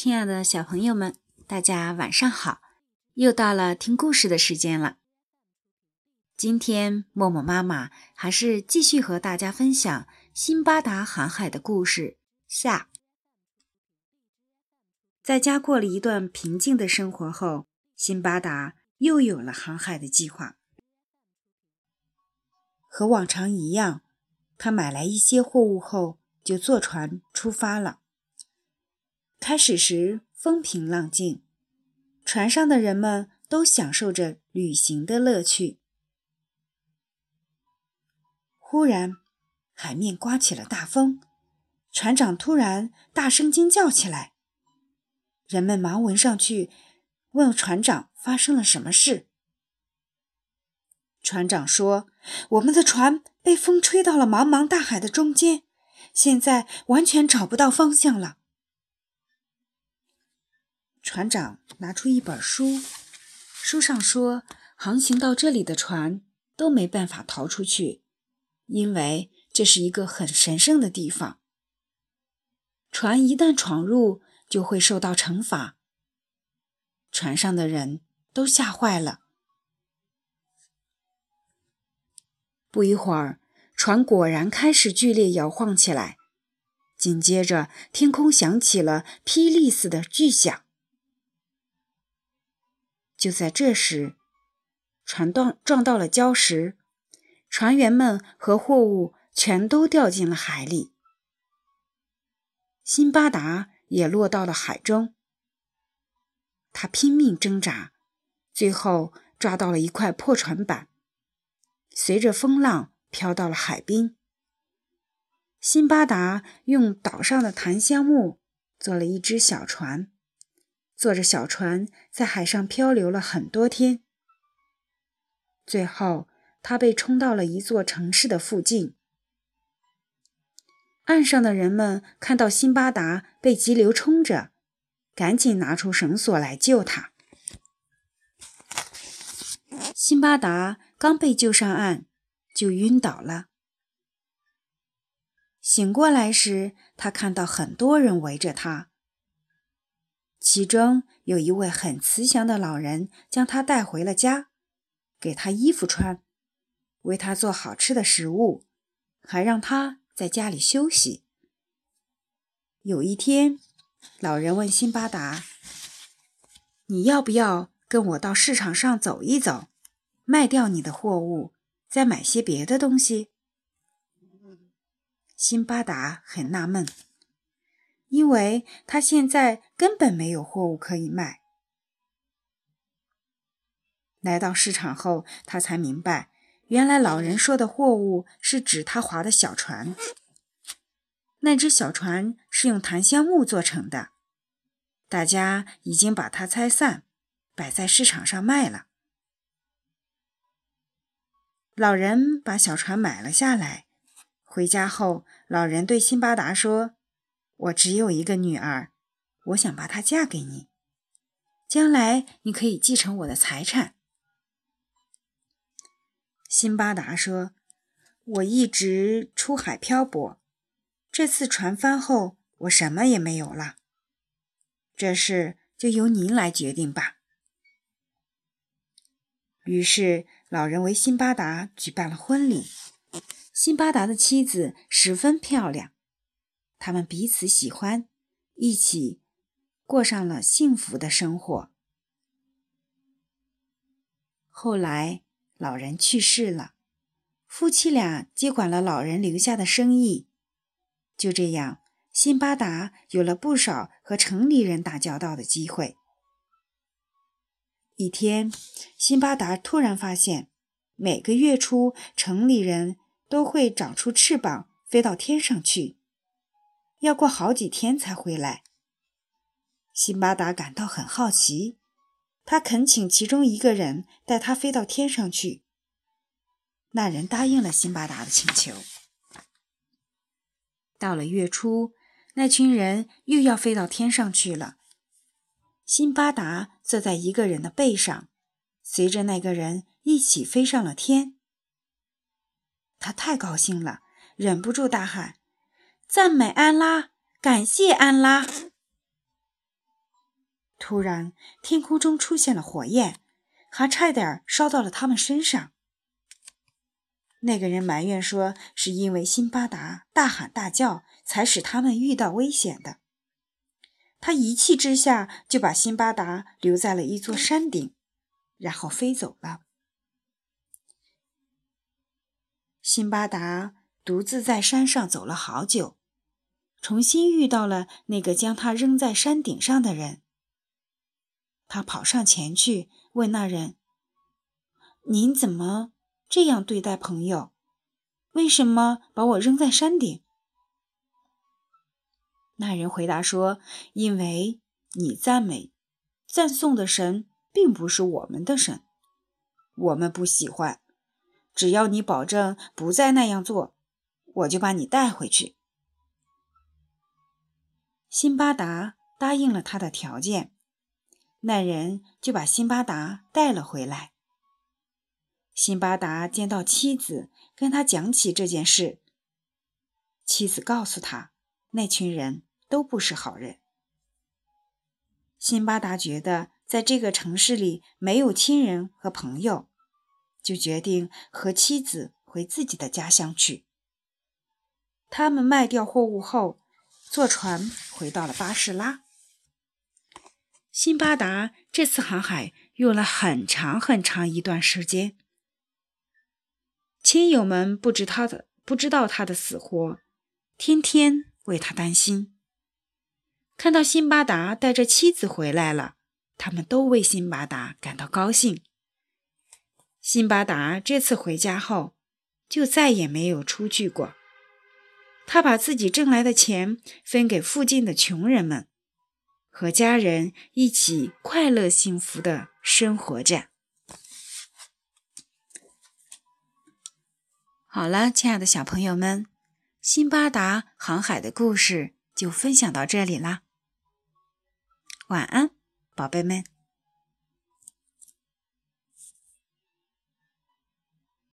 亲爱的小朋友们，大家晚上好！又到了听故事的时间了。今天默默妈妈还是继续和大家分享辛巴达航海的故事。下，在家过了一段平静的生活后，辛巴达又有了航海的计划。和往常一样，他买来一些货物后，就坐船出发了。开始时风平浪静，船上的人们都享受着旅行的乐趣。忽然，海面刮起了大风，船长突然大声惊叫起来。人们忙闻上去，问船长发生了什么事。船长说：“我们的船被风吹到了茫茫大海的中间，现在完全找不到方向了。”船长拿出一本书，书上说，航行到这里的船都没办法逃出去，因为这是一个很神圣的地方。船一旦闯入，就会受到惩罚。船上的人都吓坏了。不一会儿，船果然开始剧烈摇晃起来，紧接着，天空响起了霹雳似的巨响。就在这时，船撞撞到了礁石，船员们和货物全都掉进了海里。辛巴达也落到了海中，他拼命挣扎，最后抓到了一块破船板，随着风浪飘到了海滨。辛巴达用岛上的檀香木做了一只小船。坐着小船在海上漂流了很多天，最后他被冲到了一座城市的附近。岸上的人们看到辛巴达被急流冲着，赶紧拿出绳索来救他。辛巴达刚被救上岸，就晕倒了。醒过来时，他看到很多人围着他。其中有一位很慈祥的老人，将他带回了家，给他衣服穿，为他做好吃的食物，还让他在家里休息。有一天，老人问辛巴达：“你要不要跟我到市场上走一走，卖掉你的货物，再买些别的东西？”辛巴达很纳闷。因为他现在根本没有货物可以卖。来到市场后，他才明白，原来老人说的货物是指他划的小船。那只小船是用檀香木做成的，大家已经把它拆散，摆在市场上卖了。老人把小船买了下来。回家后，老人对辛巴达说。我只有一个女儿，我想把她嫁给你，将来你可以继承我的财产。辛巴达说：“我一直出海漂泊，这次船翻后，我什么也没有了。这事就由您来决定吧。”于是，老人为辛巴达举办了婚礼。辛巴达的妻子十分漂亮。他们彼此喜欢，一起过上了幸福的生活。后来，老人去世了，夫妻俩接管了老人留下的生意。就这样，辛巴达有了不少和城里人打交道的机会。一天，辛巴达突然发现，每个月初，城里人都会长出翅膀，飞到天上去。要过好几天才回来。辛巴达感到很好奇，他恳请其中一个人带他飞到天上去。那人答应了辛巴达的请求。到了月初，那群人又要飞到天上去了。辛巴达坐在一个人的背上，随着那个人一起飞上了天。他太高兴了，忍不住大喊。赞美安拉，感谢安拉。突然，天空中出现了火焰，还差点烧到了他们身上。那个人埋怨说：“是因为辛巴达大喊大叫，才使他们遇到危险的。”他一气之下就把辛巴达留在了一座山顶，然后飞走了。辛巴达独自在山上走了好久，重新遇到了那个将他扔在山顶上的人。他跑上前去问那人：“您怎么？”这样对待朋友，为什么把我扔在山顶？那人回答说：“因为你赞美、赞颂的神并不是我们的神，我们不喜欢。只要你保证不再那样做，我就把你带回去。”辛巴达答应了他的条件，那人就把辛巴达带了回来。辛巴达见到妻子，跟他讲起这件事。妻子告诉他，那群人都不是好人。辛巴达觉得在这个城市里没有亲人和朋友，就决定和妻子回自己的家乡去。他们卖掉货物后，坐船回到了巴士拉。辛巴达这次航海用了很长很长一段时间。亲友们不知他的不知道他的死活，天天为他担心。看到辛巴达带着妻子回来了，他们都为辛巴达感到高兴。辛巴达这次回家后，就再也没有出去过。他把自己挣来的钱分给附近的穷人们，和家人一起快乐幸福的生活着。好了，亲爱的小朋友们，辛巴达航海的故事就分享到这里啦。晚安，宝贝们。